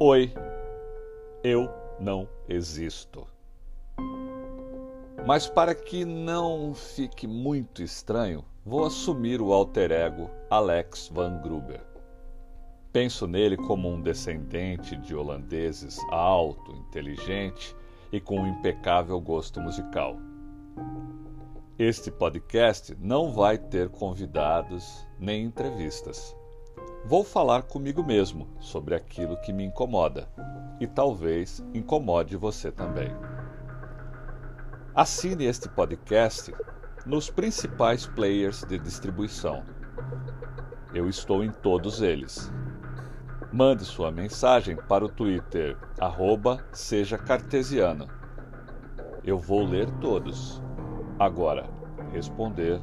Oi, eu não existo. Mas para que não fique muito estranho, vou assumir o alter ego Alex Van Gruber. Penso nele como um descendente de holandeses alto, inteligente e com um impecável gosto musical. Este podcast não vai ter convidados nem entrevistas. Vou falar comigo mesmo sobre aquilo que me incomoda e talvez incomode você também. Assine este podcast nos principais players de distribuição. Eu estou em todos eles. Mande sua mensagem para o Twitter, arroba seja cartesiano. Eu vou ler todos. Agora, responder